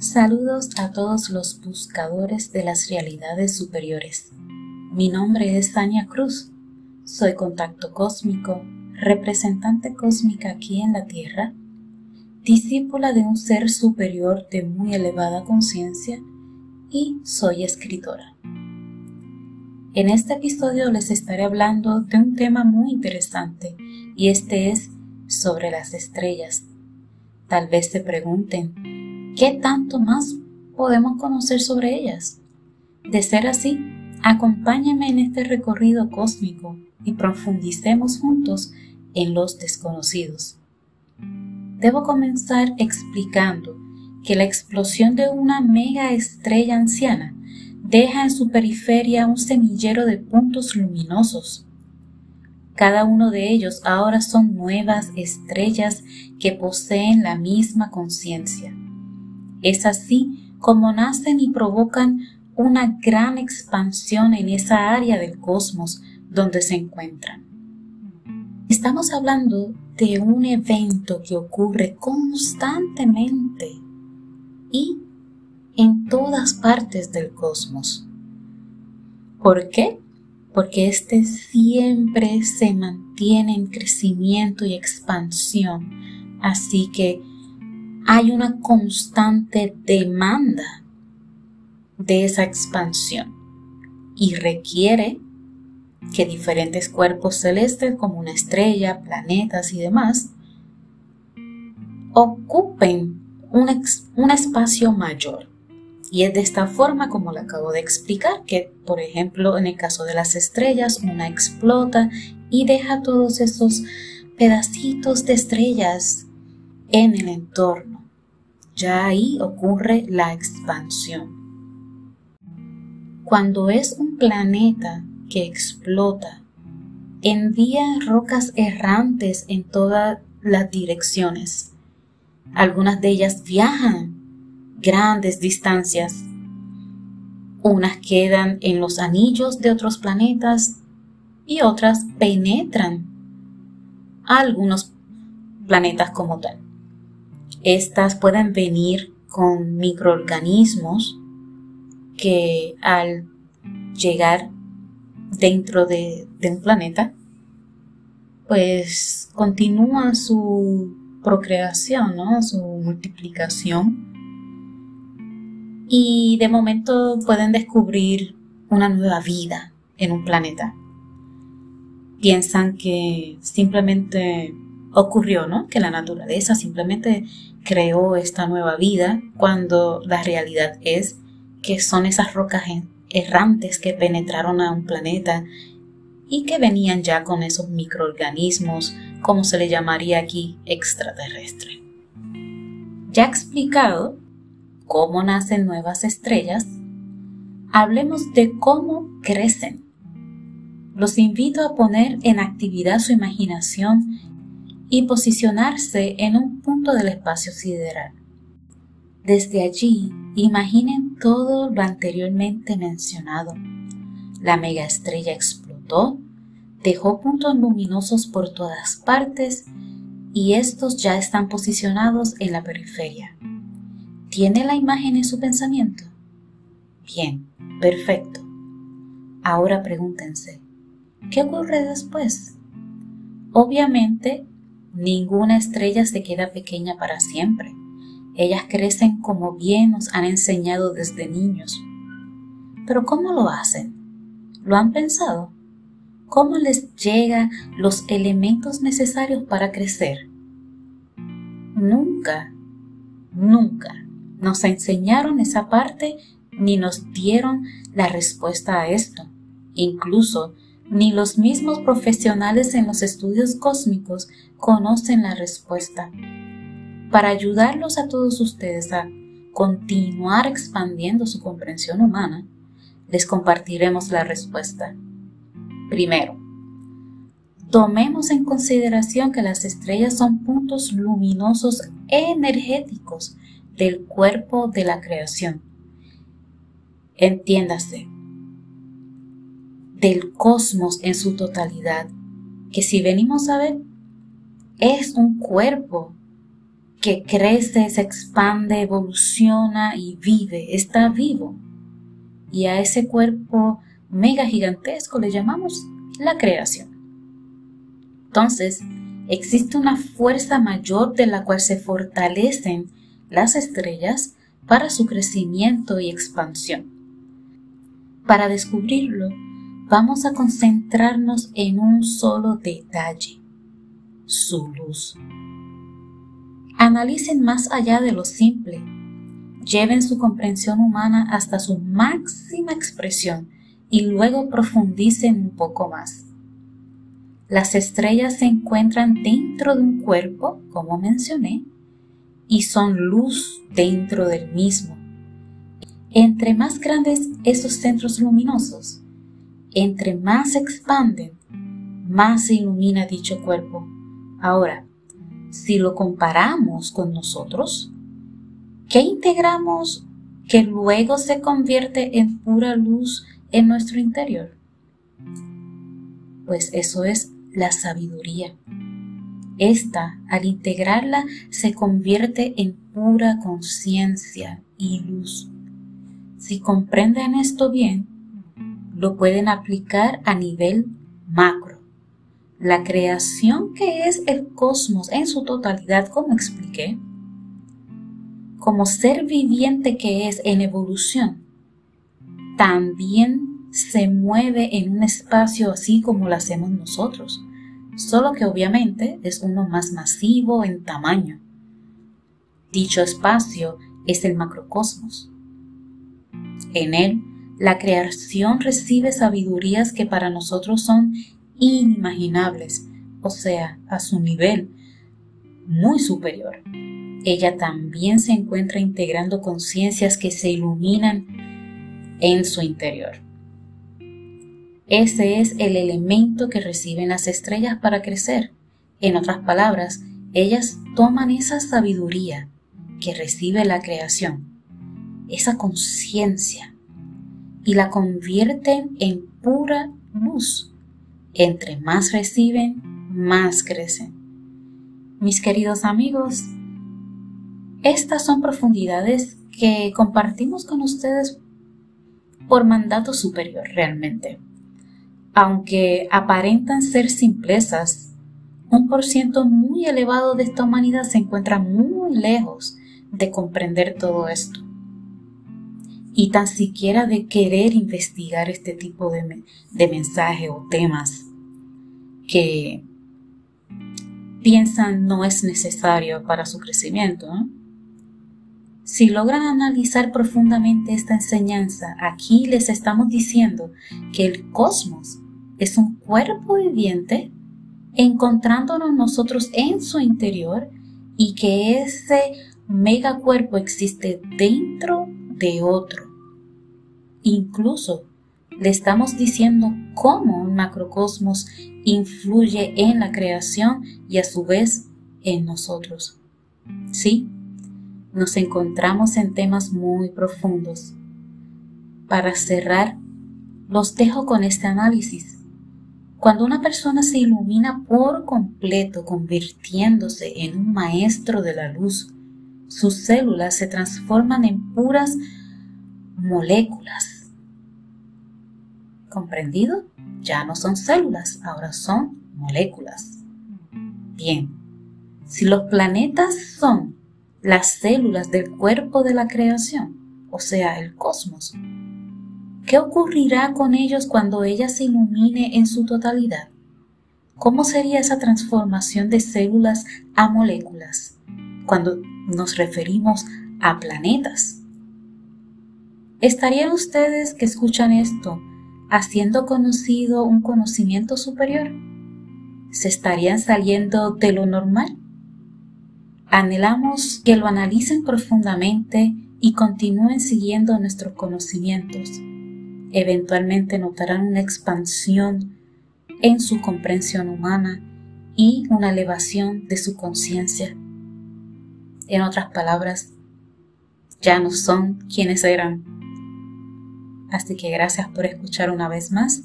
Saludos a todos los buscadores de las realidades superiores. Mi nombre es Tania Cruz. Soy contacto cósmico, representante cósmica aquí en la Tierra, discípula de un ser superior de muy elevada conciencia y soy escritora. En este episodio les estaré hablando de un tema muy interesante y este es sobre las estrellas. Tal vez se pregunten, ¿qué tanto más podemos conocer sobre ellas? De ser así, acompáñenme en este recorrido cósmico y profundicemos juntos en los desconocidos. Debo comenzar explicando que la explosión de una mega estrella anciana deja en su periferia un semillero de puntos luminosos. Cada uno de ellos ahora son nuevas estrellas que poseen la misma conciencia. Es así como nacen y provocan una gran expansión en esa área del cosmos donde se encuentran. Estamos hablando de un evento que ocurre constantemente y en todas partes del cosmos. ¿Por qué? Porque éste siempre se mantiene en crecimiento y expansión, así que hay una constante demanda de esa expansión y requiere que diferentes cuerpos celestes como una estrella, planetas y demás ocupen un, espacio mayor y es de esta forma como le acabo de explicar, que por ejemplo en el caso de las estrellas, una explota y deja todos esos pedacitos de estrellas en el entorno. Ya ahí ocurre la expansión. Cuando es un planeta que explota, envía rocas errantes en todas las direcciones. Algunas de ellas viajan grandes distancias. Unas quedan en los anillos de otros planetas y otras penetran a algunos planetas como tal. Estas pueden venir con microorganismos que al llegar dentro de, un planeta, pues continúa su procreación, su multiplicación y de momento pueden descubrir una nueva vida en un planeta. Piensan que simplemente ocurrió, ¿no? Que la naturaleza simplemente creó esta nueva vida cuando la realidad es que son esas rocas errantes que penetraron a un planeta y que venían ya con esos microorganismos, como se le llamaría aquí, extraterrestre. Ya explicado cómo nacen nuevas estrellas, hablemos de cómo crecen. Los invito a poner en actividad su imaginación y posicionarse en un punto del espacio sideral. Desde allí, imaginen todo lo anteriormente mencionado. La megaestrella explotó, dejó puntos luminosos por todas partes y estos ya están posicionados en la periferia. ¿Tiene la imagen en su pensamiento? Bien, perfecto. Ahora pregúntense, ¿qué ocurre después? Obviamente, ninguna estrella se queda pequeña para siempre. Ellas crecen como bien nos han enseñado desde niños. Pero ¿cómo lo hacen? ¿Lo han pensado? ¿Cómo les llegan los elementos necesarios para crecer? Nunca, nunca nos enseñaron esa parte ni nos dieron la respuesta a esto. Incluso ni los mismos profesionales en los estudios cósmicos conocen la respuesta. Para ayudarlos a todos ustedes a continuar expandiendo su comprensión humana, les compartiremos la respuesta. Primero, tomemos en consideración que las estrellas son puntos luminosos energéticos del cuerpo de la creación. Entiéndase, del cosmos en su totalidad, que si venimos a ver, es un cuerpo que crece, se expande, evoluciona y vive, está vivo. Y a ese cuerpo mega gigantesco le llamamos la creación. Entonces, existe una fuerza mayor de la cual se fortalecen las estrellas para su crecimiento y expansión. Para descubrirlo, vamos a concentrarnos en un solo detalle, su luz. Analicen más allá de lo simple, lleven su comprensión humana hasta su máxima expresión y luego profundicen un poco más. Las estrellas se encuentran dentro de un cuerpo, como mencioné, y son luz dentro del mismo. Entre más grandes esos centros luminosos, entre más se expanden, más se ilumina dicho cuerpo. Ahora, si lo comparamos con nosotros, ¿qué integramos que luego se convierte en pura luz en nuestro interior? Pues eso es la sabiduría. Esta, al integrarla, se convierte en pura conciencia y luz. Si comprenden esto bien, lo pueden aplicar a nivel macro. La creación que es el cosmos en su totalidad, como expliqué, como ser viviente que es en evolución, también se mueve en un espacio así como lo hacemos nosotros, solo que obviamente es uno más masivo en tamaño. Dicho espacio es el macrocosmos. En él, la creación recibe sabidurías que para nosotros son inimaginables, o sea, a su nivel muy superior. Ella también se encuentra integrando conciencias que se iluminan en su interior. Ese es el elemento que reciben las estrellas para crecer. En otras palabras, ellas toman esa sabiduría que recibe la creación, esa conciencia, y la convierten en pura luz. Entre más reciben, más crecen. Mis queridos amigos, estas son profundidades que compartimos con ustedes por mandato superior realmente aunque aparentan ser simplezas, un por ciento muy elevado de esta humanidad se encuentra muy lejos de comprender todo esto y tan siquiera de querer investigar este tipo de, de mensajes o temas que piensan no es necesario para su crecimiento. Si logran analizar profundamente esta enseñanza, aquí les estamos diciendo que el cosmos es un cuerpo viviente encontrándonos nosotros en su interior y que ese megacuerpo existe dentro de otro. Incluso le estamos diciendo cómo un macrocosmos influye en la creación y a su vez en nosotros. Sí, nos encontramos en temas muy profundos. Para cerrar, los dejo con este análisis. Cuando una persona se ilumina por completo, convirtiéndose en un maestro de la luz, sus células se transforman en puras moléculas. ¿Comprendido? Ya no son células, ahora son moléculas. Bien, si los planetas son las células del cuerpo de la creación, o sea, el cosmos, ¿Qué ocurrirá con ellos cuando ella se ilumine en su totalidad? ¿Cómo sería esa transformación de células a moléculas cuando nos referimos a planetas? ¿Estarían ustedes que escuchan esto haciendo conocido un conocimiento superior? ¿Se estarían saliendo de lo normal? Anhelamos que lo analicen profundamente y continúen siguiendo nuestros conocimientos eventualmente notarán una expansión en su comprensión humana y una elevación de su conciencia. En otras palabras, ya no son quienes eran. Así que gracias por escuchar una vez más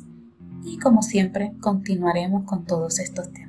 y como siempre continuaremos con todos estos temas.